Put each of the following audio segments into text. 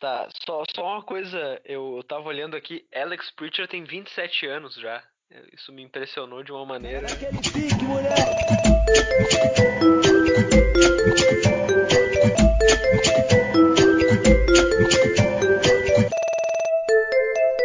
Tá, só, só uma coisa, eu, eu tava olhando aqui, Alex Preacher tem 27 anos já. Isso me impressionou de uma maneira. Aquele pique,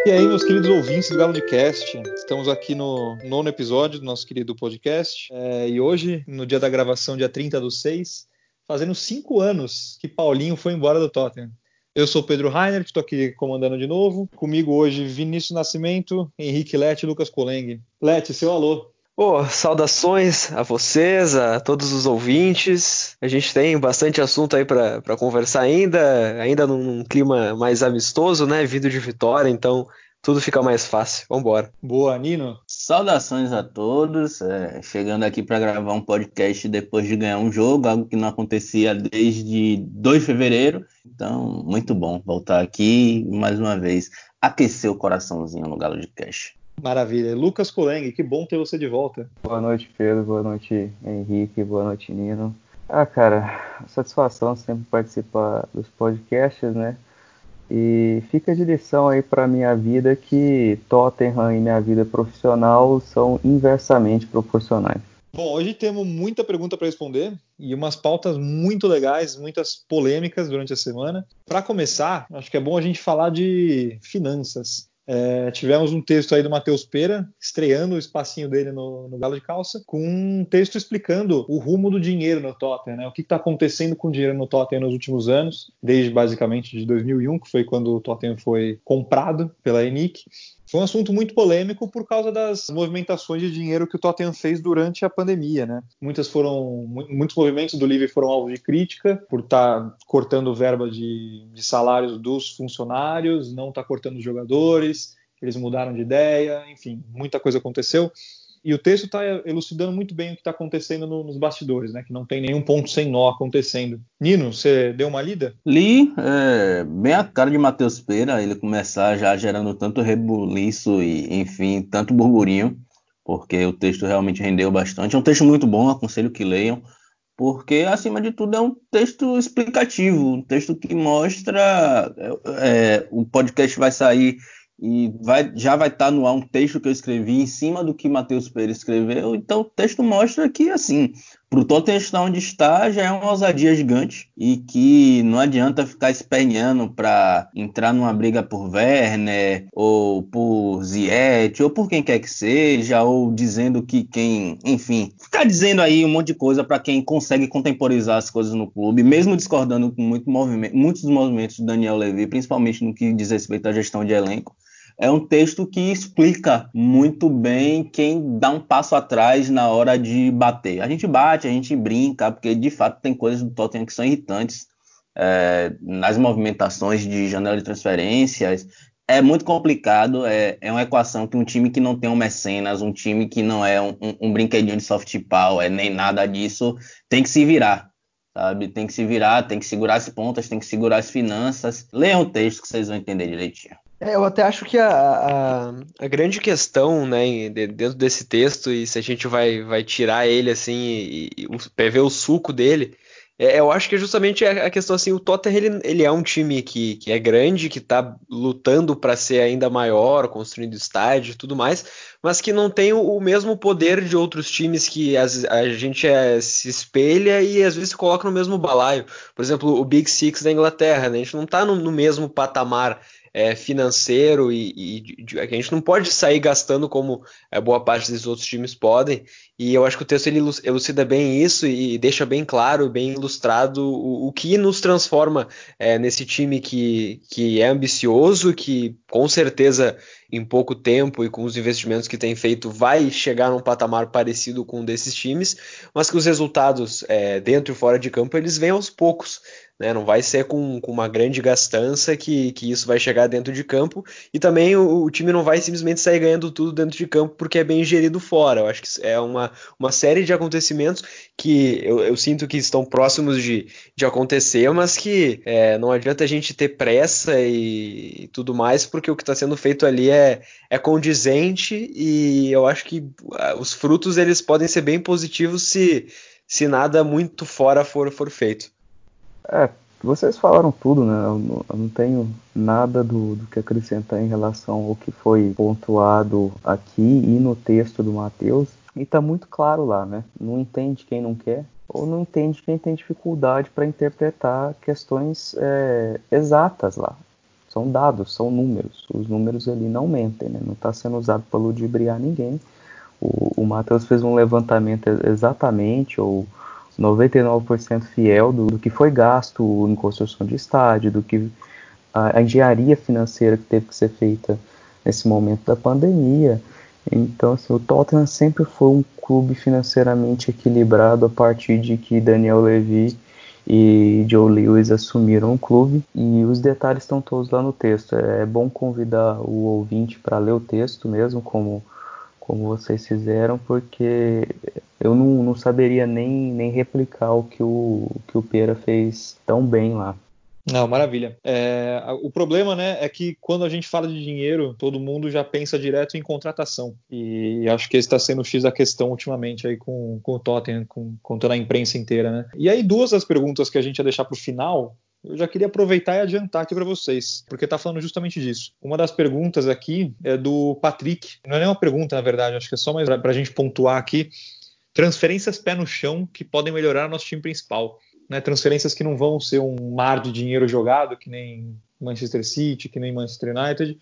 E aí, meus queridos ouvintes do Galo de Cast, estamos aqui no nono episódio do nosso querido podcast. É, e hoje, no dia da gravação, dia 30 do 6, fazendo cinco anos que Paulinho foi embora do Tottenham. Eu sou Pedro Rainer, estou aqui comandando de novo. Comigo hoje, Vinícius Nascimento, Henrique Lete e Lucas Coleng. Lete, seu alô. Oh, saudações a vocês, a todos os ouvintes. A gente tem bastante assunto aí para conversar ainda, ainda num, clima mais amistoso, né? Vindo de vitória, então tudo fica mais fácil. Vambora. Boa, Nino. Saudações a todos. É, chegando aqui para gravar um podcast depois de ganhar um jogo, algo que não acontecia desde 2 de fevereiro. Então, muito bom voltar aqui mais uma vez aquecer o coraçãozinho no Galo de Cash. Maravilha. Lucas Coleng, que bom ter você de volta. Boa noite, Pedro. Boa noite, Henrique. Boa noite, Nino. Ah, cara, satisfação sempre participar dos podcasts, né? E fica de lição aí para minha vida que Tottenham e minha vida profissional são inversamente proporcionais. Bom, hoje temos muita pergunta para responder e umas pautas muito legais, muitas polêmicas durante a semana. Para começar, acho que é bom a gente falar de finanças. É, tivemos um texto aí do Matheus Pera, estreando o espacinho dele no, no, Galo de Calça, com um texto explicando o rumo do dinheiro no Tottenham, né? o que está acontecendo com o dinheiro no Tottenham nos últimos anos, desde basicamente de 2001, que foi quando o Tottenham foi comprado pela ENIC, foi um assunto muito polêmico por causa das movimentações de dinheiro que o Tottenham fez durante a pandemia, né? Muitas foram, muitos movimentos do Livre foram alvo de crítica por estar tá cortando verba de, de salários dos funcionários, não estar tá cortando os jogadores, eles mudaram de ideia, enfim, muita coisa aconteceu. E o texto está elucidando muito bem o que está acontecendo no, nos bastidores, né? Que não tem nenhum ponto sem nó acontecendo. Nino, você deu uma lida? Li, é, bem a cara de Matheus Pereira, ele começar já gerando tanto rebuliço e, enfim, tanto burburinho, porque o texto realmente rendeu bastante. É um texto muito bom, aconselho que leiam, porque, acima de tudo, é um texto explicativo, um texto que mostra. É o podcast vai sair e vai, já vai estar tá no ar um texto que eu escrevi em cima do que Matheus Pereira escreveu. Então o texto mostra que, assim, para o Tottenham estar onde está já é uma ousadia gigante e que não adianta ficar esperneando para entrar numa briga por Werner ou por Ziyech ou por quem quer que seja ou dizendo que quem, enfim, ficar dizendo aí um monte de coisa para quem consegue contemporizar as coisas no clube, mesmo discordando com muito movimento, muitos dos movimentos do Daniel Levy, principalmente no que diz respeito à gestão de elenco é um texto que explica muito bem quem dá um passo atrás na hora de bater. A gente bate, a gente brinca, porque de fato tem coisas do Tottenham que são irritantes é, nas movimentações de janela de transferências. É muito complicado, é, é, uma equação que um time que não tem um mecenas, um time que não é um, um, brinquedinho de soft power, nem nada disso, tem que se virar sabe? Tem que se virar, tem que segurar as pontas, tem que segurar as finanças. Leiam o texto que vocês vão entender direitinho. É, eu até acho que a, a, a, grande questão, né, dentro desse texto, e se a gente vai, vai tirar ele assim e, e ver o suco dele, é, eu acho que é justamente a, questão assim, o Tottenham ele, ele é um time que, que é grande, que está lutando para ser ainda maior, construindo estádio e tudo mais, mas que não tem o, o mesmo poder de outros times que as, a gente é, se espelha e às vezes se coloca no mesmo balaio. Por exemplo, o Big Six da Inglaterra, né? a gente não está no, no mesmo patamar é, financeiro e, e de, a gente não pode sair gastando como é, boa parte dos outros times podem. E eu acho que o texto ele elucida bem isso e deixa bem claro, bem ilustrado o, o que nos transforma é, nesse time que, que é ambicioso, que com certeza em pouco tempo e com os investimentos que tem feito vai chegar num patamar parecido com um desses times, mas que os resultados é, dentro e fora de campo eles vêm aos poucos. Né? Não vai ser com, com, uma grande gastança que, que isso vai chegar dentro de campo. E também o, o, time não vai simplesmente sair ganhando tudo dentro de campo porque é bem gerido fora. Eu acho que é uma, uma série de acontecimentos que eu, eu sinto que estão próximos de, de acontecer, mas que é, não adianta a gente ter pressa e, e tudo mais, porque o que está sendo feito ali é, é condizente e eu acho que ah, os frutos eles podem ser bem positivos se, se nada muito fora for, for feito. É, vocês falaram tudo, né? Eu não, eu não tenho nada do, do, que acrescentar em relação ao que foi pontuado aqui e no texto do Mateus. E tá muito claro lá, né? Não entende quem não quer, ou não entende quem tem dificuldade para interpretar questões é, exatas lá. São dados, são números. Os números ali não mentem, né? Não está sendo usado para ludibriar ninguém. O, o Matheus fez um levantamento exatamente, ou 99% fiel do, do, que foi gasto em construção de estádio, do que a, a, engenharia financeira que teve que ser feita nesse momento da pandemia. Então, assim, o Tottenham sempre foi um clube financeiramente equilibrado a partir de que Daniel Levy e Joe Lewis assumiram o clube e os detalhes estão todos lá no texto. É bom convidar o ouvinte para ler o texto mesmo, como como vocês fizeram, porque eu não, não saberia nem, nem replicar o que o, que o Pera fez tão bem lá. Não, maravilha. É, o problema, né, é que quando a gente fala de dinheiro, todo mundo já pensa direto em contratação. E acho que esse está sendo o X da questão ultimamente aí com, com o Tottenham, com, com toda a imprensa inteira, né? E aí, duas das perguntas que a gente ia deixar para o final, eu já queria aproveitar e adiantar aqui para vocês, porque está falando justamente disso. Uma das perguntas aqui é do Patrick. Não é nem uma pergunta, na verdade, acho que é só mais para a gente pontuar aqui. Transferências pé no chão que podem melhorar nosso time principal. Né? Transferências que não vão ser um mar de dinheiro jogado, que nem Manchester City, que nem Manchester United,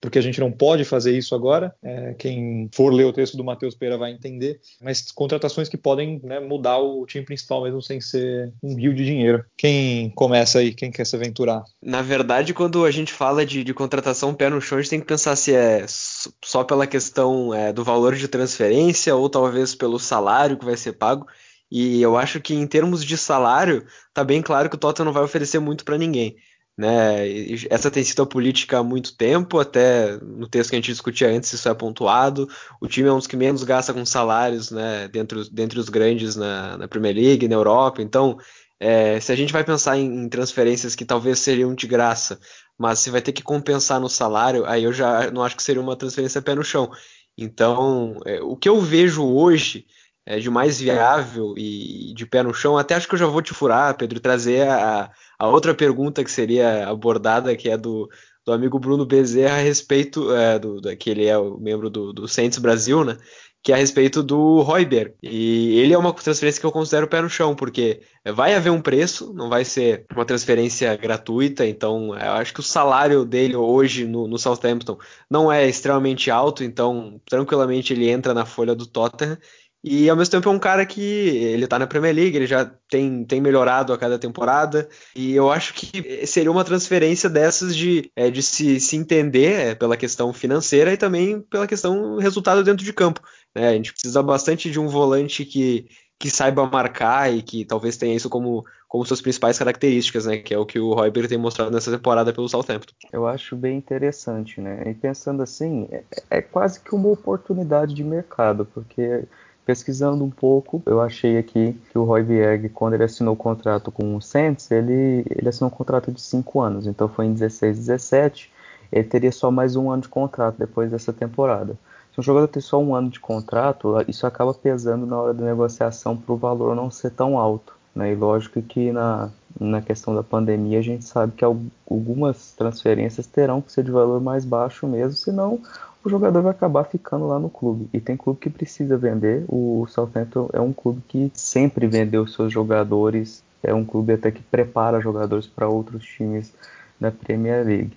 porque a gente não pode fazer isso agora. É, quem for ler o texto do Matheus Pereira vai entender. Mas contratações que podem né, mudar o time principal mesmo sem ser um rio de dinheiro. Quem começa aí? Quem quer se aventurar? Na verdade, quando a gente fala de, de contratação pé no chão, a gente tem que pensar se é só pela questão é, do valor de transferência ou talvez pelo salário que vai ser pago. E eu acho que em termos de salário, tá bem claro que o Tottenham não vai oferecer muito para ninguém. Né? Essa tem sido a política há muito tempo, até no texto que a gente discutia antes, isso é pontuado. O time é um dos que menos gasta com salários né, dentre, dentre os grandes na, na Premier League, na Europa. Então, é, se a gente vai pensar em, em, transferências que talvez seriam de graça, mas se vai ter que compensar no salário, aí eu já não acho que seria uma transferência pé no chão. Então, é, o que eu vejo hoje é, de mais viável e de pé no chão, até acho que eu já vou te furar, Pedro, trazer a, a outra pergunta que seria abordada, que é do, do amigo Bruno Bezerra a respeito, é, do, do, que ele é o membro do, do Saints Brasil, né? que é a respeito do Royber. E ele é uma transferência que eu considero pé no chão, porque vai haver um preço, não vai ser uma transferência gratuita, então eu acho que o salário dele hoje no, no Southampton não é extremamente alto, então tranquilamente ele entra na folha do Tottenham e ao mesmo tempo é um cara que ele tá na Premier League, ele já tem, tem melhorado a cada temporada. E eu acho que seria uma transferência dessas de, é, de se, se entender é, pela questão financeira e também pela questão resultado dentro de campo. Né? A gente precisa bastante de um volante que, que saiba marcar e que talvez tenha isso como, como suas principais características, né? Que é o que o Royber tem mostrado nessa temporada pelo Southampton. Eu acho bem interessante, né? E pensando assim, é, é quase que uma oportunidade de mercado, porque pesquisando um pouco, eu achei aqui que o Roy Vieg, quando ele assinou o contrato com o Saints, ele, ele assinou um contrato de 5 anos, então foi em 16, 17, ele teria só mais um ano de contrato depois dessa temporada. Se um jogador tem só um ano de contrato, isso acaba pesando na hora da negociação para o valor não ser tão alto. Né? E lógico que na, na questão da pandemia a gente sabe que algumas transferências terão que ser de valor mais baixo mesmo, senão o jogador vai acabar ficando lá no clube. E tem clube que precisa vender. O Southampton é um clube que sempre vendeu seus jogadores. É um clube até que prepara jogadores para outros times da Premier League.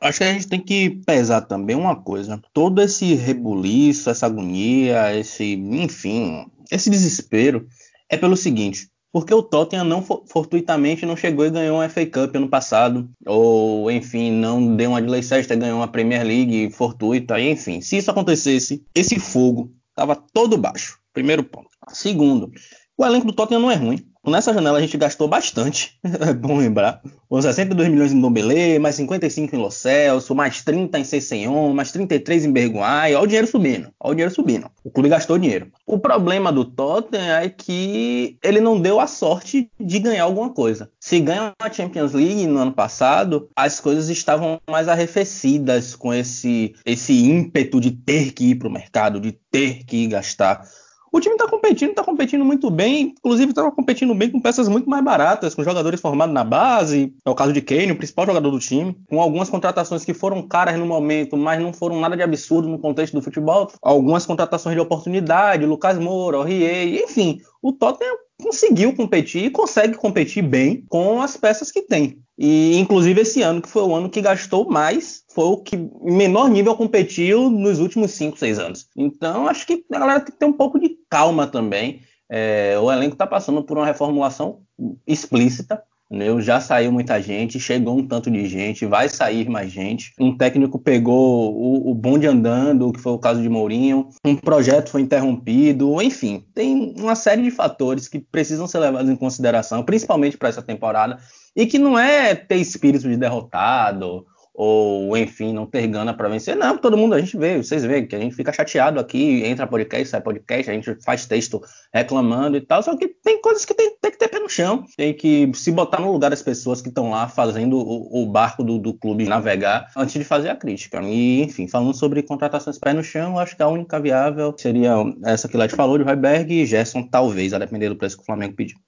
Acho que a gente tem que pesar também uma coisa. Todo esse rebuliço, essa agonia, esse, enfim, esse desespero é pelo seguinte: porque o Tottenham não fortuitamente não chegou e ganhou uma FA Cup ano passado, ou enfim, não deu uma de Leicester, ganhou uma Premier League fortuita, enfim. Se isso acontecesse, esse fogo estava todo baixo. Primeiro ponto. Segundo, o elenco do Tottenham não é ruim. Nessa janela a gente gastou bastante, é bom lembrar. Com 62 milhões em Dombele, mais 55 em Lo Celso, mais 30 em Cessenhon, mais 33 em Berguai. Olha o dinheiro subindo, olha o dinheiro subindo. O clube gastou dinheiro. O problema do Tottenham é que ele não deu a sorte de ganhar alguma coisa. Se ganha a Champions League no ano passado, as coisas estavam mais arrefecidas com esse, esse ímpeto de ter que ir para o mercado, de ter que gastar o time está competindo, está competindo muito bem, inclusive estava competindo bem com peças muito mais baratas, com jogadores formados na base, é o caso de Kane, o principal jogador do time, com algumas contratações que foram caras no momento, mas não foram nada de absurdo no contexto do futebol, algumas contratações de oportunidade, Lucas Moura, Rie, enfim, o Tottenham conseguiu competir e consegue competir bem com as peças que tem. E inclusive esse ano, que foi o ano que gastou mais, foi o que menor nível competiu nos últimos 5, 6 anos. Então acho que a galera tem que ter um pouco de calma também. É, o elenco está passando por uma reformulação explícita. Né? Já saiu muita gente, chegou um tanto de gente, vai sair mais gente. Um técnico pegou o, o bonde andando, que foi o caso de Mourinho. Um projeto foi interrompido. Enfim, tem uma série de fatores que precisam ser levados em consideração, principalmente para essa temporada e que não é ter espírito de derrotado ou enfim, não ter gana para vencer. Não, todo mundo, a gente vê, vocês veem que a gente fica chateado aqui, entra podcast, sai podcast, a gente faz texto reclamando e tal, só que tem coisas que tem, tem que ter pé no chão, tem que se botar no lugar das pessoas que estão lá fazendo o, o barco do, do, clube navegar antes de fazer a crítica. E, enfim, falando sobre contratações pé no chão, acho que a única viável seria essa que o Led falou, de Royberg e Gerson, talvez, a depender do preço que o Flamengo pediu.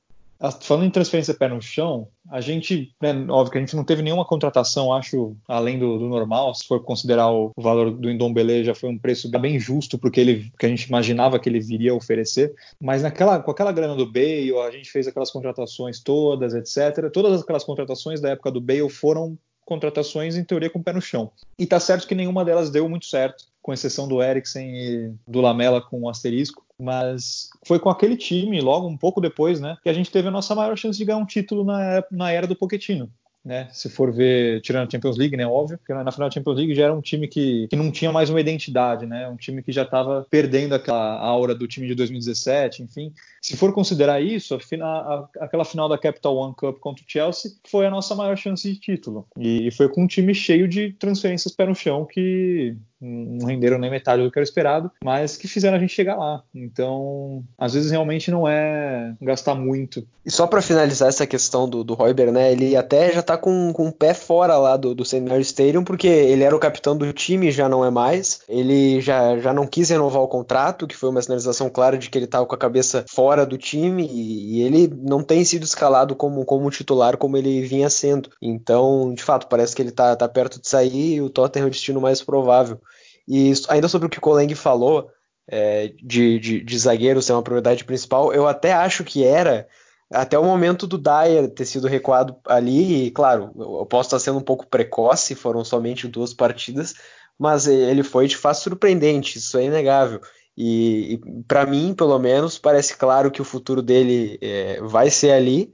Falando em transferência pé no chão, a gente, né, óbvio que a gente não teve nenhuma contratação, acho, além do, do normal. Se for considerar o, o valor do Indombele, já foi um preço bem justo porque ele, que a gente imaginava que ele viria oferecer. Mas naquela, com aquela grana do Bale, a gente fez aquelas contratações todas, etc. Todas aquelas contratações da época do Bale foram contratações, em teoria, com o pé no chão. E tá certo que nenhuma delas deu muito certo, com exceção do Eriksen e do Lamela com o asterisco mas foi com aquele time, logo um pouco depois, né, que a gente teve a nossa maior chance de ganhar um título na, na era do Pochettino né? Se for ver, tirando a Champions League, né? Óbvio, porque na final da Champions League já era um time que, que não tinha mais uma identidade, né? Um time que já estava perdendo aquela aura do time de 2017, enfim. Se for considerar isso, a, a, aquela final da Capital One Cup contra o Chelsea foi a nossa maior chance de título. E, e foi com um time cheio de transferências pé no chão que não renderam nem metade do que era esperado, mas que fizeram a gente chegar lá. Então, às vezes realmente não é gastar muito. E só para finalizar essa questão do, do né? Ele até já tá com, com o pé fora lá do, do. Mary's Stadium, porque ele era o capitão do time, já não é mais. Ele já, já não quis renovar o contrato, que foi uma sinalização clara de que ele tava com a cabeça fora do time e, e ele não tem sido escalado como, como titular como ele vinha sendo. Então, de fato, parece que ele tá, tá perto de sair e o Tottenham é o destino mais provável. E ainda sobre o que o Coleng falou, é, de, de, de zagueiro ser uma prioridade principal, eu até acho que era até o momento do Dyer ter sido recuado ali, e claro, eu posso estar sendo um pouco precoce, foram somente duas partidas, mas ele foi de fato surpreendente, isso é inegável. E, e para mim, pelo menos, parece claro que o futuro dele é, vai ser ali.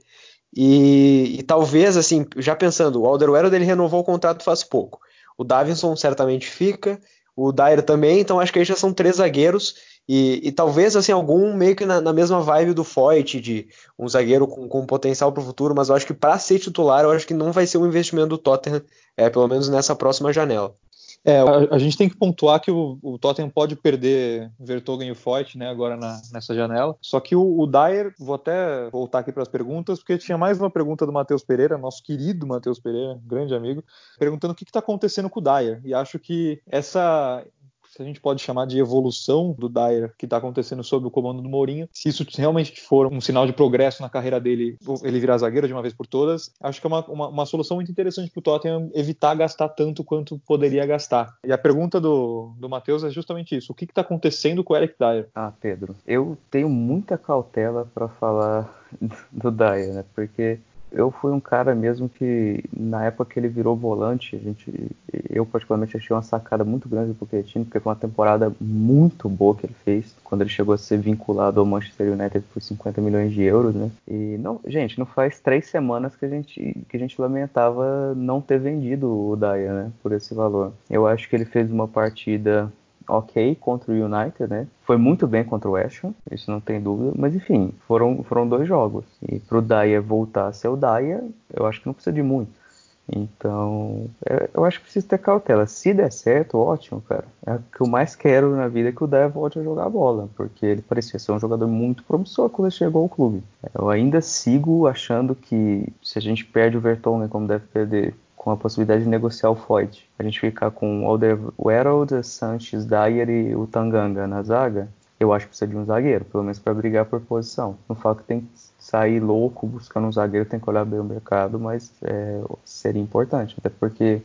E, e, talvez, assim, já pensando, o Alderweireld ele renovou o contrato faz pouco. O Davinson certamente fica, o Dyer também, então acho que aí já são três zagueiros e, e talvez assim algum meio que na, na, mesma vibe do Foyt, de um zagueiro com, com potencial para o futuro, mas eu acho que para ser titular, eu acho que não vai ser um investimento do Tottenham, é, pelo menos nessa próxima janela. É, a, a, gente tem que pontuar que o, o Tottenham pode perder Vertogen e o Foyt, né, agora na, nessa janela. Só que o, o Dyer, vou até voltar aqui para as perguntas, porque tinha mais uma pergunta do Matheus Pereira, nosso querido Matheus Pereira, grande amigo, perguntando o que está acontecendo com o Dyer. E acho que essa se a gente pode chamar de evolução do Dyer que está acontecendo sob o comando do Mourinho, se isso realmente for um sinal de progresso na carreira dele, ele virar zagueiro de uma vez por todas, acho que é uma, uma, uma solução muito interessante para o Tottenham evitar gastar tanto quanto poderia gastar. E a pergunta do, do Matheus é justamente isso: o que está acontecendo com o Eric Dyer? Ah, Pedro, eu tenho muita cautela para falar do Dyer, né? Porque eu fui um cara mesmo que, na época que ele virou volante, a gente, eu particularmente achei uma sacada muito grande do Pochettino, porque foi uma temporada muito boa que ele fez, quando ele chegou a ser vinculado ao Manchester United por 50 milhões de euros, né? E, não, gente, não faz três semanas que a gente, que a gente lamentava não ter vendido o Daya, né, por esse valor. Eu acho que ele fez uma partida ok contra o United, né? Foi muito bem contra o Ham, isso não tem dúvida, mas enfim, foram, foram dois jogos. E pro Dyer voltar a ser o Dyer, eu acho que não precisa de muito. Então, eu acho que precisa ter cautela. Se der certo, ótimo, cara. É o que eu mais quero na vida é que o Dyer volte a jogar bola, porque ele parecia ser um jogador muito promissor quando ele chegou ao clube. Eu ainda sigo achando que se a gente perde o Vertonghen como deve perder com a possibilidade de negociar o Foyt. A gente ficar com Alderweireld, Sanches, Dyer e o Tanganga na zaga. eu acho que precisa de um zagueiro, pelo menos para brigar por posição. Não falo que tem que sair louco buscando um zagueiro, tem que olhar bem o mercado, mas é, seria importante, até porque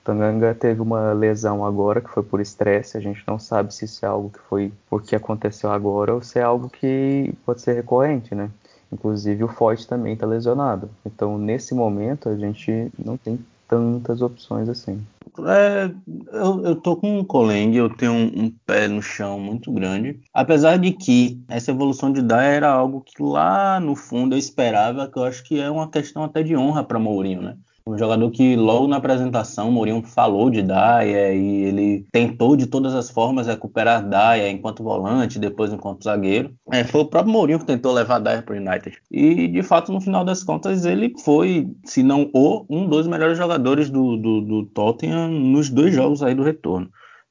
o Tanganga teve uma lesão agora que foi por estresse, a gente não sabe se isso é algo que foi porque aconteceu agora ou se é algo que pode ser recorrente, né? Inclusive o Forte também está lesionado. Então, nesse momento, a gente não tem tantas opções assim. É, eu, eu tô com o Coleng, eu tenho um, um, pé no chão muito grande. Apesar de que essa evolução de Dai era algo que lá no fundo eu esperava, que eu acho que é uma questão até de honra para Mourinho, né? Um jogador que logo na apresentação Mourinho falou de Daya e ele tentou de todas as formas recuperar Daya enquanto volante, depois enquanto zagueiro. É, foi o próprio Mourinho que tentou levar Daya para o United. E de fato, no final das contas, ele foi, se não o, um dos melhores jogadores do, do, do Tottenham nos dois jogos aí do retorno.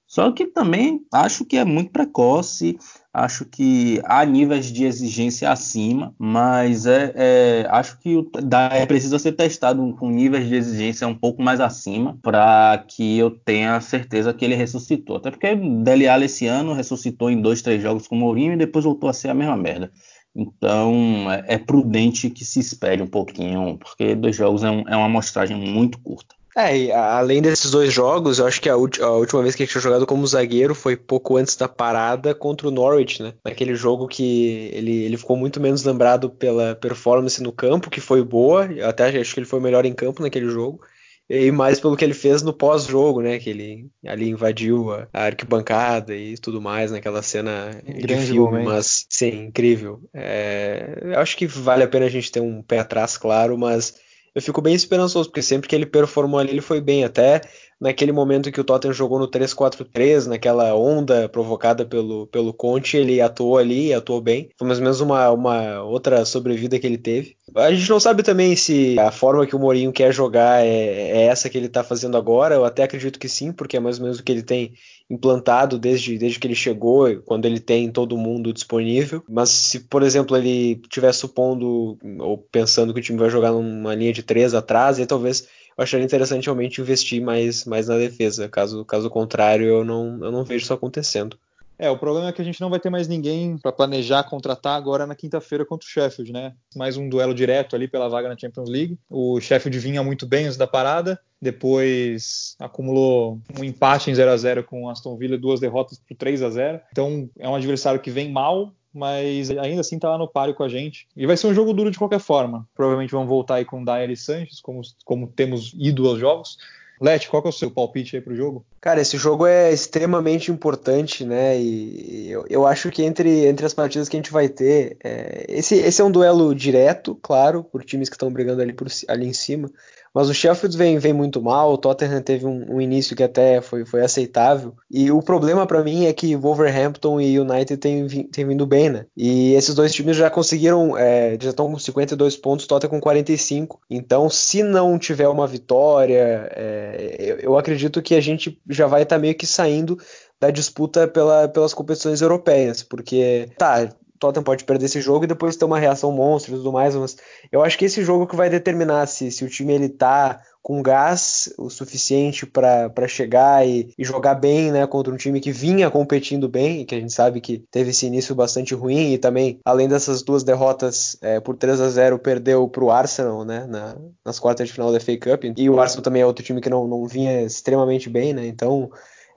Só que também acho que é muito precoce, acho que há níveis de exigência acima, mas é, é acho que o é, precisa ser testado com níveis de exigência um pouco mais acima para que eu tenha certeza que ele ressuscitou. Até porque Dele Alli esse ano ressuscitou em dois, três jogos com o Mourinho e depois voltou a ser a mesma merda. Então é, é prudente que se espere um pouquinho, porque dois jogos é, um, é uma amostragem muito curta. É, além desses dois jogos, eu acho que a, a, última vez que ele tinha jogado como zagueiro foi pouco antes da parada contra o Norwich, né? Naquele jogo que ele, ele ficou muito menos lembrado pela performance no campo, que foi boa, até acho que ele foi melhor em campo naquele jogo, e mais pelo que ele fez no pós-jogo, né? Que ele ali invadiu a, arquibancada e tudo mais naquela cena Grande de filme, momento. mas sim, incrível. É, eu acho que vale a pena a gente ter um pé atrás, claro, mas eu fico bem esperançoso, porque sempre que ele performou ali, ele foi bem. Até naquele momento que o Tottenham jogou no 3-4-3, naquela onda provocada pelo, pelo Conte, ele atuou ali, atuou bem. Foi mais ou menos uma, uma outra sobrevida que ele teve. A gente não sabe também se a forma que o Mourinho quer jogar é, é essa que ele está fazendo agora. Eu até acredito que sim, porque é mais ou menos o que ele tem implantado desde, desde que ele chegou, quando ele tem todo mundo disponível. Mas se, por exemplo, ele estiver supondo ou pensando que o time vai jogar numa linha de três atrás, aí talvez eu acharia interessante realmente investir mais, mais na defesa. Caso, caso contrário, eu não, eu não vejo isso acontecendo. É, o problema é que a gente não vai ter mais ninguém para planejar contratar agora na quinta-feira contra o Sheffield, né? Mais um duelo direto ali pela vaga na Champions League. O Sheffield vinha muito bem antes da parada, depois acumulou um empate em 0 a 0 com o Aston Villa, duas derrotas por 3 a 0. Então é um adversário que vem mal, mas ainda assim tá lá no páreo com a gente. E vai ser um jogo duro de qualquer forma. Provavelmente vão voltar aí com Dyer e Sanches, como, como temos ido aos jogos. Leti, qual que é o seu palpite aí pro jogo? Cara, esse jogo é extremamente importante, né? E eu, eu acho que entre, entre as partidas que a gente vai ter, é, esse, esse é um duelo direto, claro, por times que estão brigando ali, por, ali em cima. Mas o Sheffield vem, vem muito mal, o Tottenham teve um, um início que até foi, foi aceitável. E o problema para mim é que Wolverhampton e United têm, têm vindo bem, né? E esses dois times já conseguiram, é, já estão com 52 pontos, Tottenham com 45. Então, se não tiver uma vitória, é, eu, eu, acredito que a gente já vai estar tá meio que saindo da disputa pela, pelas competições europeias, porque tá, Tottenham pode perder esse jogo e depois ter uma reação monstro e tudo mais, mas eu acho que esse jogo que vai determinar se, se o time ele tá com gás o suficiente para chegar e, e, jogar bem, né, contra um time que vinha competindo bem, que a gente sabe que teve esse início bastante ruim e também, além dessas duas derrotas é, por 3 a 0 perdeu para o Arsenal, né, na, nas quartas de final da FA Cup, e o Arsenal também é outro time que não, não vinha extremamente bem, né, então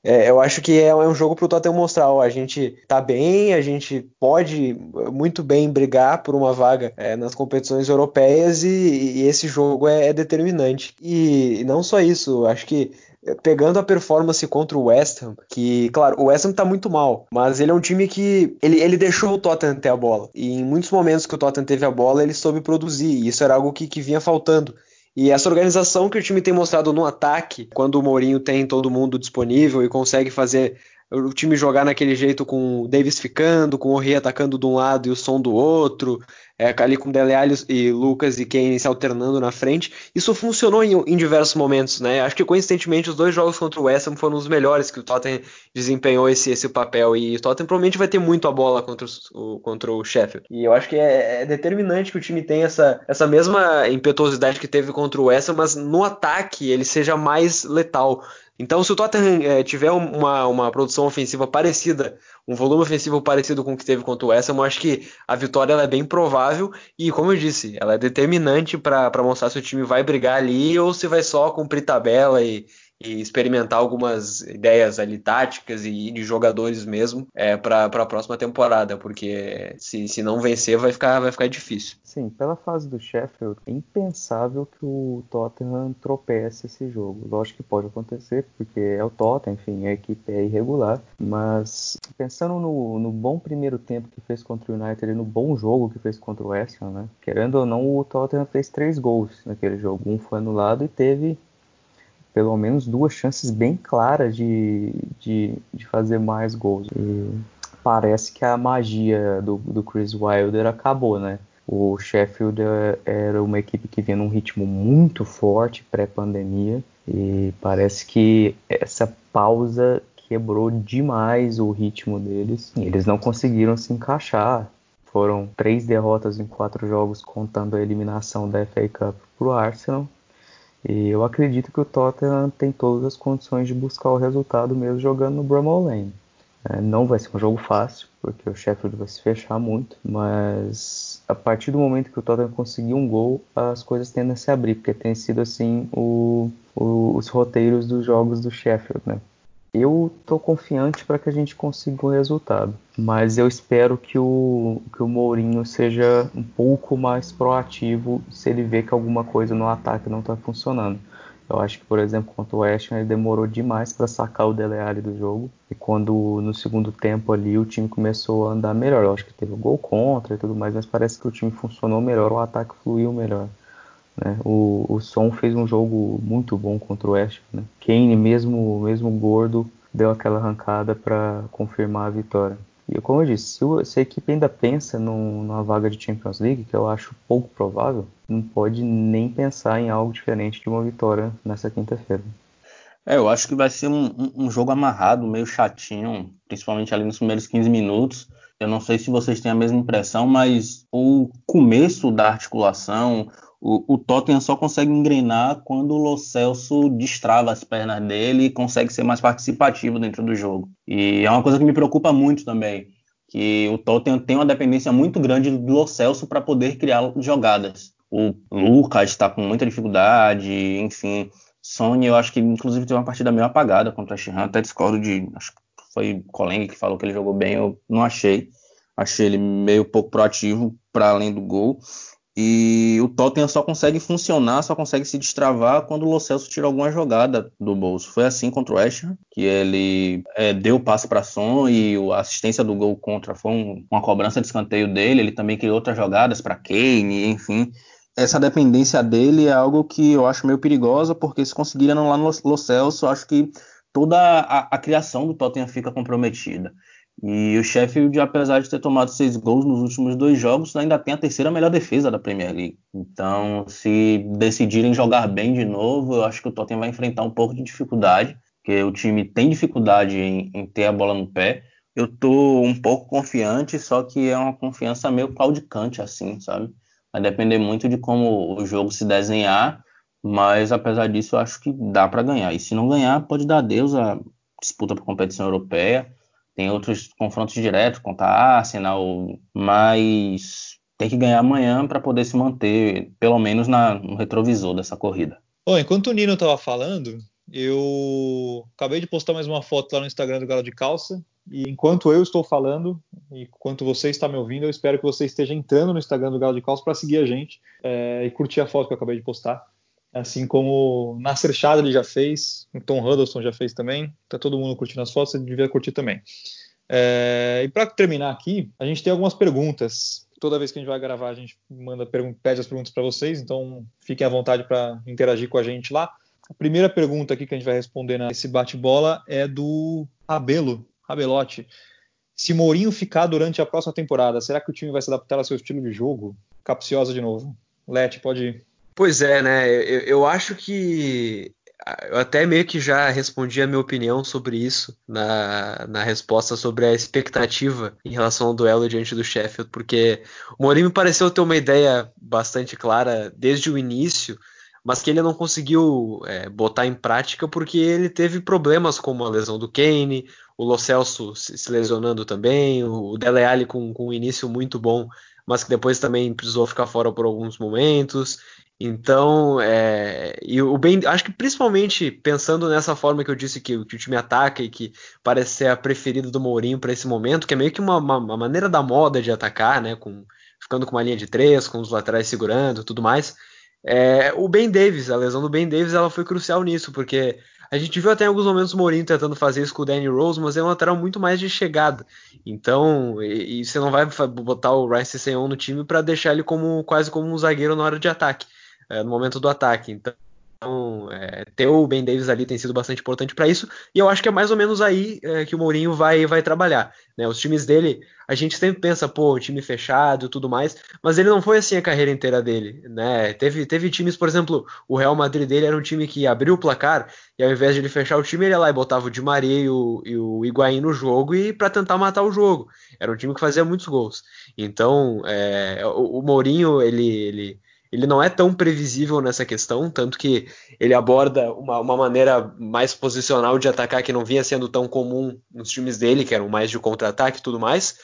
é, eu acho que é, é um jogo para o Tottenham mostrar, ó, a gente tá bem, a gente pode muito bem brigar por uma vaga é, nas competições europeias e, e esse jogo é, é determinante. E, não só isso, acho que pegando a performance contra o West Ham, que, claro, o West Ham tá muito mal, mas ele é um time que ele, ele deixou o Tottenham ter a bola. E em muitos momentos que o Tottenham teve a bola, ele soube produzir, e isso era algo que, que vinha faltando. E essa organização que o time tem mostrado no ataque, quando o Mourinho tem todo mundo disponível e consegue fazer o time jogar naquele jeito com o Davis ficando, com o Rei atacando de um lado e o som do outro, é, ali com Dele Alli e Lucas e Kane se alternando na frente. Isso funcionou em, em, diversos momentos, né? Acho que coincidentemente os dois jogos contra o West Ham foram os melhores que o Tottenham desempenhou esse, esse papel e o Tottenham provavelmente vai ter muito a bola contra o, contra o Sheffield. E eu acho que é, é, determinante que o time tenha essa, essa mesma impetuosidade que teve contra o West Ham, mas no ataque ele seja mais letal. Então, se o Tottenham é, tiver uma, uma produção ofensiva parecida um volume ofensivo parecido com o que teve contra o West Ham, eu acho que a vitória é bem provável. E, como eu disse, ela é determinante para mostrar se o time vai brigar ali ou se vai só cumprir tabela e, e experimentar algumas ideias ali táticas e de jogadores mesmo é, para a próxima temporada, porque se, se não vencer vai ficar, vai ficar difícil. Sim, pela fase do Sheffield, é impensável que o Tottenham tropece esse jogo. Lógico que pode acontecer, porque é o Tottenham, enfim, a equipe é irregular, mas pensando no, no bom primeiro tempo que fez contra o United e no bom jogo que fez contra o West Ham, né? Querendo ou não, o Tottenham fez três gols naquele jogo. Um foi anulado e teve pelo menos duas chances bem claras de, de, de fazer mais gols. E parece que a magia do, do Chris Wilder acabou, né? O Sheffield era uma equipe que vinha num ritmo muito forte pré-pandemia e parece que essa pausa quebrou demais o ritmo deles. Eles não conseguiram se encaixar. Foram três derrotas em quatro jogos, contando a eliminação da FA Cup para o Arsenal. E eu acredito que o Tottenham tem todas as condições de buscar o resultado mesmo jogando no Bramall Lane. É, não vai ser um jogo fácil, porque o Sheffield vai se fechar muito, mas a partir do momento que o Tottenham conseguir um gol, as coisas tendem a se abrir, porque tem sido assim o, o, os roteiros dos jogos do Sheffield, né? Eu estou confiante para que a gente consiga o um resultado, mas eu espero que o, que o Mourinho seja um pouco mais proativo se ele vê que alguma coisa no ataque não está funcionando. Eu acho que, por exemplo, contra o Ham, ele demorou demais para sacar o Dele Alli do jogo. E quando no segundo tempo ali o time começou a andar melhor, eu acho que teve um gol contra e tudo mais, mas parece que o time funcionou melhor, o ataque fluiu melhor. Né? O, o Son fez um jogo muito bom contra o West. Né? Kane, mesmo, mesmo gordo, deu aquela arrancada para confirmar a vitória. E como eu disse, se, se a equipe ainda pensa no, numa vaga de Champions League, que eu acho pouco provável, não pode nem pensar em algo diferente de uma vitória nessa quinta-feira. É, eu acho que vai ser um, um, jogo amarrado, meio chatinho, principalmente ali nos primeiros 15 minutos. Eu não sei se vocês têm a mesma impressão, mas o começo da articulação, o, o Tottenham só consegue engrenar quando o Lo Celso destrava as pernas dele e consegue ser mais participativo dentro do jogo. E é uma coisa que me preocupa muito também, que o Tottenham tem uma dependência muito grande do Lo Celso para poder criar jogadas. O Lucas está com muita dificuldade, enfim. Sony, eu acho que inclusive teve uma partida meio apagada contra a Shihan, até discordo de. Acho que foi Coleng que falou que ele jogou bem, eu não achei. Achei ele meio pouco proativo para além do gol. E o Tottenham só consegue funcionar, só consegue se destravar quando o Lo Celso tira alguma jogada do bolso. Foi assim contra o West Ham, que ele é, deu o passe para Son e a assistência do gol contra foi um, uma cobrança de escanteio dele. Ele também criou outras jogadas para Kane, enfim. Essa dependência dele é algo que eu acho meio perigosa, porque se conseguirem anular no Lo Celso, acho que toda a, a criação do Tottenham fica comprometida. E o Sheffield, apesar de ter tomado seis gols nos últimos dois jogos, ainda tem a terceira melhor defesa da Premier League. Então, se decidirem jogar bem de novo, eu acho que o Tottenham vai enfrentar um pouco de dificuldade, porque o time tem dificuldade em, em ter a bola no pé. Eu tô um pouco confiante, só que é uma confiança meio claudicante, assim, sabe? Vai depender muito de como o jogo se desenhar, mas apesar disso, eu acho que dá para ganhar. E se não ganhar, pode dar adeus à disputa para competição europeia tem outros confrontos diretos contra a Arsenal, mas tem que ganhar amanhã para poder se manter, pelo menos na, no retrovisor dessa corrida. Bom, enquanto o Nino estava falando, eu acabei de postar mais uma foto lá no Instagram do Galo de Calça. E enquanto eu estou falando, enquanto você está me ouvindo, eu espero que você esteja entrando no Instagram do Galo de Calça para seguir a gente é, e curtir a foto que eu acabei de postar. Assim como Nasser Chadli já fez, o Tom Huddleston já fez também. Tá todo mundo curtindo as fotos, você devia curtir também. É, e para terminar aqui, a gente tem algumas perguntas. Toda vez que a gente vai gravar, a gente manda pede as perguntas para vocês, então fiquem à vontade para interagir com a gente lá. A primeira pergunta aqui que a gente vai responder nesse bate-bola é do Abelo, Abelotti. Se Mourinho ficar durante a próxima temporada, será que o time vai se adaptar ao seu estilo de jogo? Capciosa de novo. Lete, pode ir. Pois é, né? Eu, eu acho que eu até meio que já respondi a minha opinião sobre isso na, na resposta sobre a expectativa em relação ao duelo diante do Sheffield, porque o Mourinho me pareceu ter uma ideia bastante clara desde o início, mas que ele não conseguiu é, botar em prática porque ele teve problemas como a lesão do Kane, o Lo Celso se lesionando também, o Dele Alli com, com um início muito bom, mas que depois também precisou ficar fora por alguns momentos. Então, é, e o Ben, acho que principalmente pensando nessa forma que eu disse que, que o time ataca e que parece ser a preferida do Mourinho para esse momento, que é meio que uma, uma, uma, maneira da moda de atacar, né, com, ficando com uma linha de três, com os laterais segurando, tudo mais. É, o Ben Davis, a lesão do Ben Davis, ela foi crucial nisso, porque a gente viu até em alguns momentos o Mourinho tentando fazer isso com o Danny Rose, mas é um lateral muito mais de chegada. Então, e, e você não vai botar o Ryan Sessegnon no time para deixar ele como quase como um zagueiro na hora de ataque, é, no momento do ataque. Então, é, ter o Ben Davis ali tem sido bastante importante para isso, e eu acho que é mais ou menos aí é, que o Mourinho vai, vai trabalhar. Né? Os times dele, a gente sempre pensa, pô, time fechado e tudo mais, mas ele não foi assim a carreira inteira dele. Né? Teve, teve times, por exemplo, o Real Madrid dele era um time que abriu o placar, e ao invés de ele fechar o time, ele ia lá e botava o Di Maria e o, e o Higuaín no jogo e para tentar matar o jogo. Era um time que fazia muitos gols. Então, é, o, o Mourinho, ele, ele ele não é tão previsível nessa questão, tanto que ele aborda uma, uma, maneira mais posicional de atacar que não vinha sendo tão comum nos times dele, que eram mais de contra-ataque e tudo mais.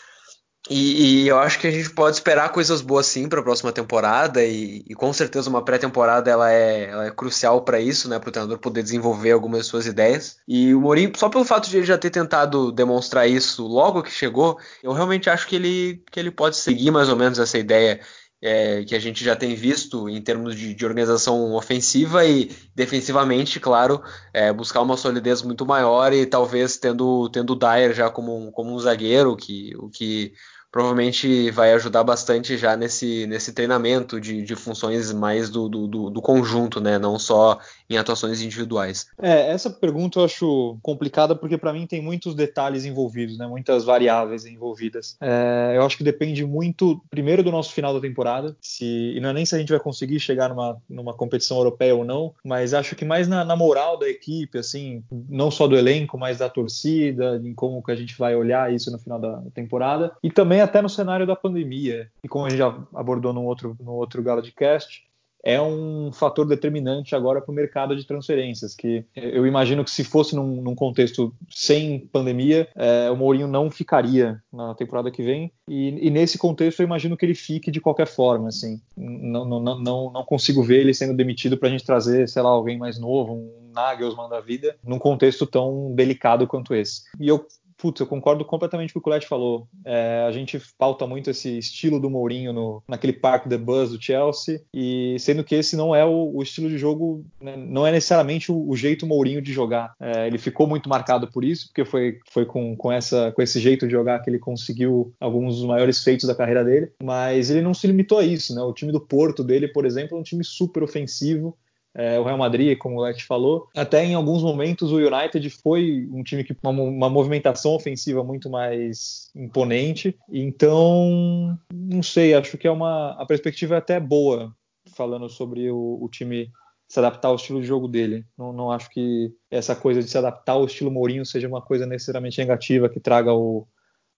E, e, eu acho que a gente pode esperar coisas boas sim para a próxima temporada e, e, com certeza uma pré-temporada ela é, ela é crucial para isso, né, para o treinador poder desenvolver algumas suas ideias. E o Mourinho, só pelo fato de ele já ter tentado demonstrar isso logo que chegou, eu realmente acho que ele, que ele pode seguir mais ou menos essa ideia é, que a gente já tem visto em termos de, de organização ofensiva e defensivamente, claro, é, buscar uma solidez muito maior e talvez tendo, tendo o Dyer já como um, como um zagueiro, que, o que provavelmente vai ajudar bastante já nesse, nesse treinamento de, de funções mais do, do, do, conjunto, né? Não só em atuações individuais. É, essa pergunta eu acho complicada porque para mim tem muitos detalhes envolvidos, né? Muitas variáveis envolvidas. É, eu acho que depende muito, primeiro, do nosso final da temporada, se, e não é nem se a gente vai conseguir chegar numa, numa competição europeia ou não, mas acho que mais na, na moral da equipe, assim, não só do elenco, mas da torcida, em como que a gente vai olhar isso no final da temporada, e também também até no cenário da pandemia, e como a gente já abordou no outro, no outro Gala de Cast, é um fator determinante agora para o mercado de transferências, que eu imagino que se fosse num, num contexto sem pandemia, é, o Mourinho não ficaria na temporada que vem, e, e, nesse contexto eu imagino que ele fique de qualquer forma, assim, não, não, não, não consigo ver ele sendo demitido para a gente trazer, sei lá, alguém mais novo, um Nagelsmann da vida, num contexto tão delicado quanto esse. E eu putz, eu concordo completamente com o que o Colette falou. É, a gente pauta muito esse estilo do Mourinho no, naquele Park the Buzz do Chelsea, e sendo que esse não é o, o estilo de jogo, né, não é necessariamente o, o jeito Mourinho de jogar. É, ele ficou muito marcado por isso, porque foi, foi com, com, essa, com esse jeito de jogar que ele conseguiu alguns dos maiores feitos da carreira dele, mas ele não se limitou a isso. Né? O time do Porto dele, por exemplo, é um time super ofensivo, é, o Real Madrid, como o Leite falou. Até em alguns momentos o United foi um time que uma, uma movimentação ofensiva muito mais imponente. Então, não sei, acho que é uma a perspectiva é até boa falando sobre o, o time se adaptar ao estilo de jogo dele. Não, não, acho que essa coisa de se adaptar ao estilo Mourinho seja uma coisa necessariamente negativa que traga o,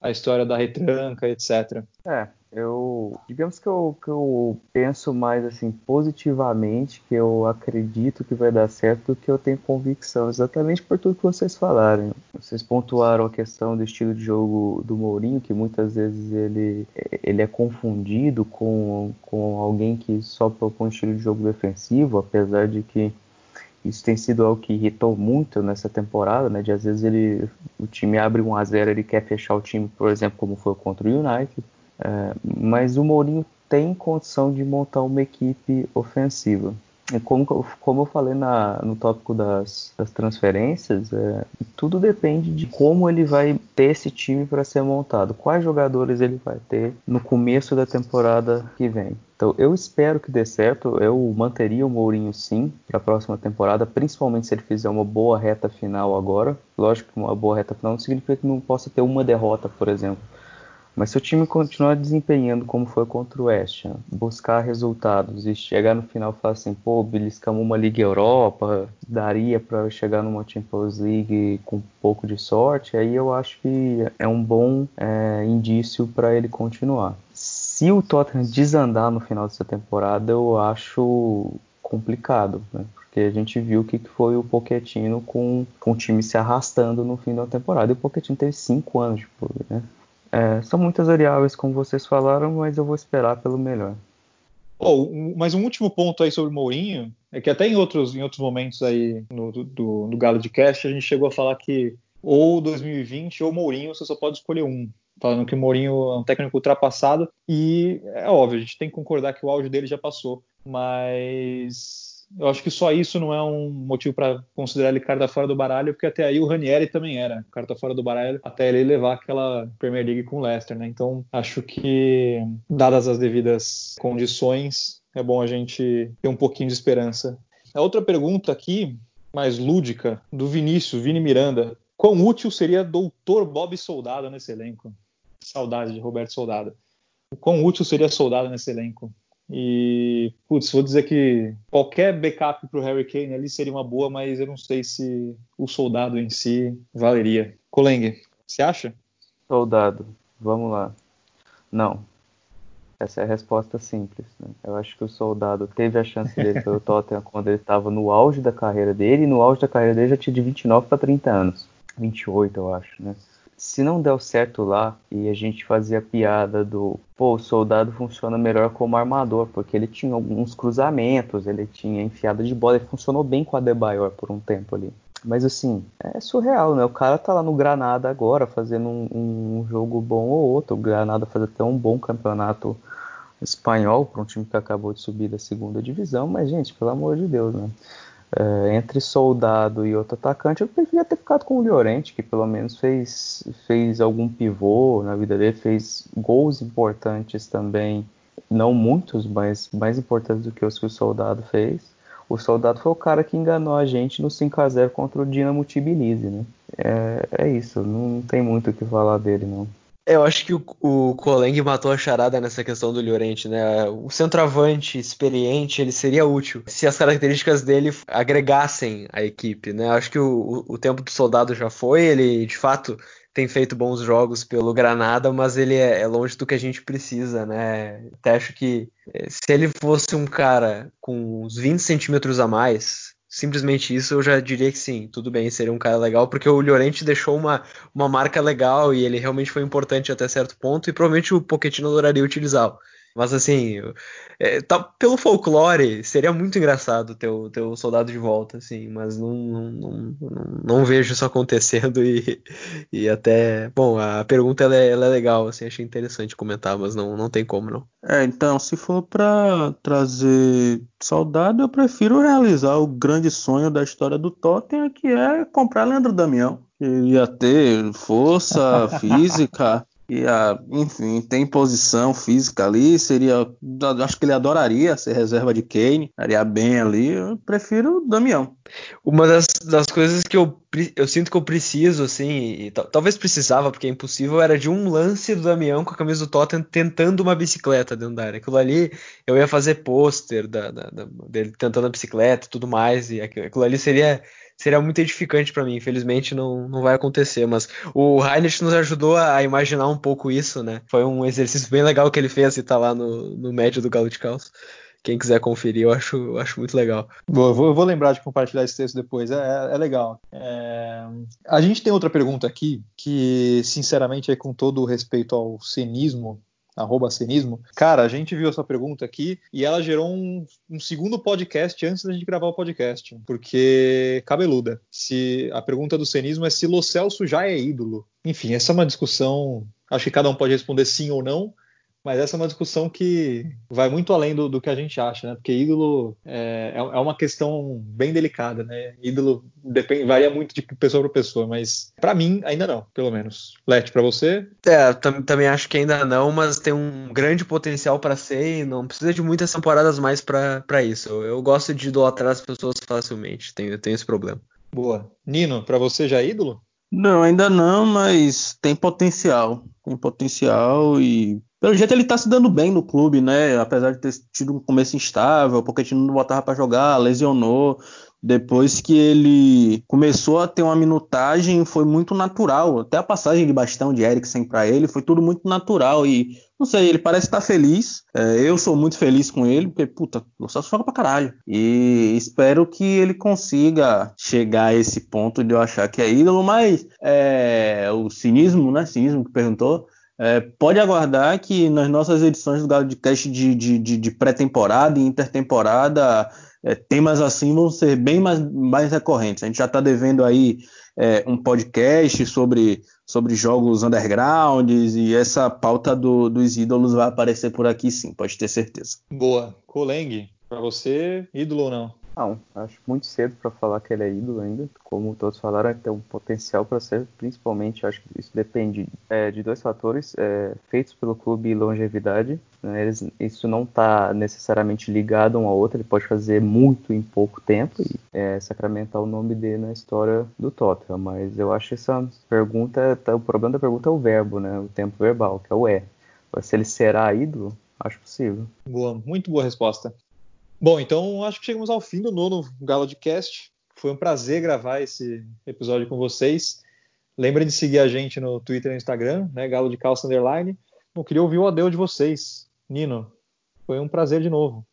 a história da retranca, etc. É, eu digamos que eu, que eu penso mais assim positivamente, que eu acredito que vai dar certo do que eu tenho convicção, exatamente por tudo que vocês falaram. Vocês pontuaram a questão do estilo de jogo do Mourinho, que muitas vezes ele, ele é confundido com, com alguém que só propõe estilo de jogo defensivo, apesar de que isso tem sido algo que irritou muito nessa temporada, né? De às vezes ele, o time abre 1 a 0 ele quer fechar o time, por exemplo, como foi contra o United é, mas o Mourinho tem condição de montar uma equipe ofensiva. E como, como eu falei na, no tópico das, das transferências, é, tudo depende de como ele vai ter esse time para ser montado, quais jogadores ele vai ter no começo da temporada que vem. Então eu espero que dê certo, eu manteria o Mourinho sim para a próxima temporada, principalmente se ele fizer uma boa reta final agora. Lógico que uma boa reta final não significa que não possa ter uma derrota, por exemplo mas se o time continuar desempenhando como foi contra o West Ham, buscar resultados e chegar no final e falar assim, pô, beliscamos uma Liga Europa, daria para chegar numa Champions League com um pouco de sorte, aí eu acho que é um bom é, indício para ele continuar. Se o Tottenham desandar no final dessa temporada, eu acho complicado, né? Porque a gente viu o que foi o Pochettino com, com o time se arrastando no fim da temporada. E o Pochettino teve cinco anos clube, né? É, são muitas variáveis, como vocês falaram, mas eu vou esperar pelo melhor. Oh, mas um último ponto aí sobre o Mourinho é que até em outros, em outros momentos aí no, do, do Galo de Cast a gente chegou a falar que ou 2020 ou Mourinho você só pode escolher um. Falando que o Mourinho é um técnico ultrapassado e é óbvio, a gente tem que concordar que o auge dele já passou, mas eu acho que só isso não é um motivo para considerar ele carta fora do baralho, porque até aí o Ranieri também era carta fora do baralho, até ele levar aquela Premier League com o Leicester, né? Então, acho que, dadas as devidas condições, é bom a gente ter um pouquinho de esperança. A outra pergunta aqui, mais lúdica, do Vinícius, Vini Miranda. Quão útil seria Doutor Bob Soldado nesse elenco? Saudade de Roberto Soldado. Quão útil seria Soldado nesse elenco? E, putz, vou dizer que qualquer backup para o Harry Kane ali seria uma boa, mas eu não sei se o soldado em si valeria. Coleng, você acha? Soldado, vamos lá. Não. Essa é a resposta simples. Né? Eu acho que o soldado teve a chance dele pelo Tottenham quando ele estava no auge da carreira dele, e no auge da carreira dele já tinha de 29 para 30 anos. 28, eu acho, né? Se não deu certo lá e a gente fazia piada do pô, o soldado funciona melhor como armador, porque ele tinha alguns cruzamentos, ele tinha enfiada de bola, ele funcionou bem com a Debayor por um tempo ali. Mas assim, é surreal, né? O cara tá lá no Granada agora, fazendo um, um jogo bom ou outro. O Granada faz até um bom campeonato espanhol para um time que acabou de subir da segunda divisão, mas gente, pelo amor de Deus, né? É, entre soldado e outro atacante, eu preferia ter ficado com o Llorente, que pelo menos fez, fez algum pivô na vida dele, fez gols importantes também, não muitos, mas mais importantes do que os que o soldado fez. O soldado foi o cara que enganou a gente no 5 a 0 contra o Dinamo Tbilisi, né? É, é isso, não tem muito o que falar dele, não. Eu acho que o, o Koleng matou a charada nessa questão do Llorente, né? O centroavante experiente, ele seria útil se as características dele agregassem a equipe, né? Eu acho que o, o, tempo do soldado já foi, ele de fato tem feito bons jogos pelo Granada, mas ele é, é longe do que a gente precisa, né? Até acho que eh, se ele fosse um cara com uns 20 centímetros a mais, simplesmente isso, eu já diria que sim, tudo bem, seria um cara legal, porque o Llorente deixou uma, uma marca legal e ele realmente foi importante até certo ponto, e provavelmente o Pochettino adoraria utilizá-lo. Mas assim, é, tá, pelo folclore, seria muito engraçado ter o, ter o soldado de volta, assim, mas não, não, não, não, vejo isso acontecendo e, e até. Bom, a pergunta ela é, ela é legal, assim, achei interessante comentar, mas não, não tem como não. É, então, se for para trazer soldado, eu prefiro realizar o grande sonho da história do Tottenham, que é comprar Leandro Damião. Ele ia ter força física e a, enfim, tem posição física ali, seria, acho que ele adoraria ser reserva de Kane, estaria bem ali, eu prefiro o Damião. Uma das, das coisas que eu, eu sinto que eu preciso, assim, talvez precisava, porque é impossível, era de um lance do Damião com a camisa do Tottenham tentando uma bicicleta dentro da área. Aquilo ali, eu ia fazer pôster da, da, da, dele tentando a bicicleta e tudo mais, e aquilo, aquilo ali seria seria muito edificante para mim. Infelizmente não, não vai acontecer, mas o Heinrich nos ajudou a imaginar um pouco isso, né? Foi um exercício bem legal que ele fez e tá lá no, no médio do Galo de Calço. Quem quiser conferir, eu acho, eu acho muito legal. Boa, vou, vou lembrar de compartilhar esse texto depois, é, é, é legal. É... A gente tem outra pergunta aqui, que, sinceramente, é com todo o respeito ao cinismo arroba cenismo. Cara, a gente viu essa pergunta aqui e ela gerou um, um, segundo podcast antes da gente gravar o podcast, porque cabeluda. Se a pergunta do cenismo é se Lo Celso já é ídolo. Enfim, essa é uma discussão. Acho que cada um pode responder sim ou não. Mas essa é uma discussão que vai muito além do, do que a gente acha, né? Porque ídolo é, é, é uma questão bem delicada, né? Ídolo depende, varia muito de pessoa para pessoa, mas para mim ainda não, pelo menos. Let, para você? É, também acho que ainda não, mas tem um grande potencial para ser e não precisa de muitas temporadas mais para isso. Eu, eu, gosto de idolatrar as pessoas facilmente, tenho, tenho esse problema. Boa. Nino, para você já é ídolo? Não, ainda não, mas tem potencial. Tem potencial e pelo jeito ele tá se dando bem no clube, né? Apesar de ter tido um começo instável, porque time não botava para jogar, lesionou. depois que ele começou a ter uma minutagem, foi muito natural. Até a passagem de bastão de Eriksen para ele foi tudo muito natural. E não sei, ele parece estar feliz. É, eu sou muito feliz com ele, porque, puta, o Celso joga pra caralho. E espero que ele consiga chegar a esse ponto de eu achar que é ídolo, mas é, o cinismo, né? Cinismo que perguntou. É, pode aguardar que nas nossas edições do Galo de Cast de, de, de, de pré-temporada e intertemporada é, temas assim vão ser bem mais, mais recorrentes. A gente já está devendo aí é, um podcast sobre, sobre jogos undergrounds e essa pauta do, dos ídolos vai aparecer por aqui sim, pode ter certeza. Boa. Coleng, para você, ídolo ou não? Não, acho muito cedo para falar que ele é ídolo ainda. Como todos falaram, tem um potencial para ser, principalmente, acho que isso depende é, de dois fatores, é, feitos pelo clube e longevidade. Né? Eles, isso não está necessariamente ligado um ao outro, ele pode fazer muito em pouco tempo e é, sacramentar o nome dele na história do Tottenham. Mas eu acho que essa pergunta, tá, o problema da pergunta é o verbo, né? o tempo verbal, que é o é. Se ele será ídolo, acho possível. Boa, muito boa resposta. Bom, então acho que chegamos ao fim do nono Galo de Cast. Foi um prazer gravar esse episódio com vocês. Lembrem de seguir a gente no Twitter e no Instagram, né? Galo de Calça Underline. Eu queria ouvir o adeus de vocês. Nino, foi um prazer de novo.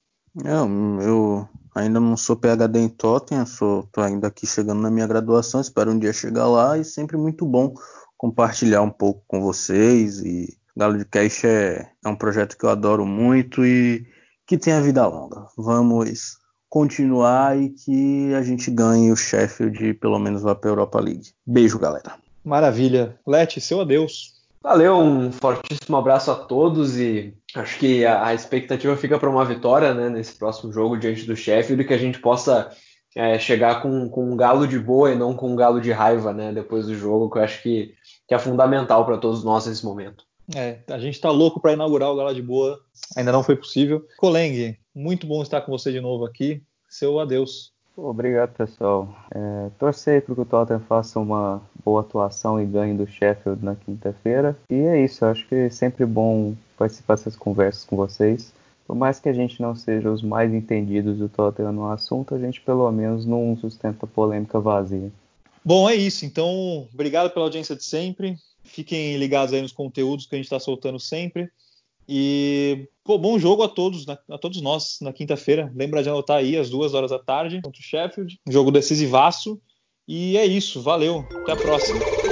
Eu, eu ainda não sou PhD em Tottenham, sou, ainda aqui chegando na minha graduação, espero um dia chegar lá e sempre muito bom compartilhar um pouco com vocês. E Galo de Cast é, é um projeto que eu adoro muito e que tenha vida longa. Vamos continuar e que a gente ganhe o Sheffield e pelo menos vá para a Europa League. Beijo, galera. Maravilha. Lete, seu adeus. Valeu, um fortíssimo abraço a todos e acho que a, a expectativa fica para uma vitória né, nesse próximo jogo diante do Sheffield e que a gente possa é, chegar com, com um galo de boa e não com um galo de raiva né, depois do jogo, que eu acho que, que é fundamental para todos nós nesse momento. É, a gente está louco para inaugurar o Galo de Boa, ainda não foi possível. Coleng, muito bom estar com você de novo aqui. Seu adeus. Obrigado, pessoal. É, torcer para que o Tottenham faça uma boa atuação e ganhe do Sheffield na quinta-feira. E é isso, acho que é sempre bom participar dessas conversas com vocês. Por mais que a gente não seja os mais entendidos do Tottenham no assunto, a gente pelo menos não sustenta polêmica vazia. Bom, é isso. Então, obrigado pela audiência de sempre. Fiquem ligados aí nos conteúdos que a gente está soltando sempre. E pô, bom jogo a todos, a todos nós na quinta-feira. Lembra de anotar aí às duas horas da tarde contra o Sheffield. Jogo decisivaço. E é isso, valeu. Até a próxima.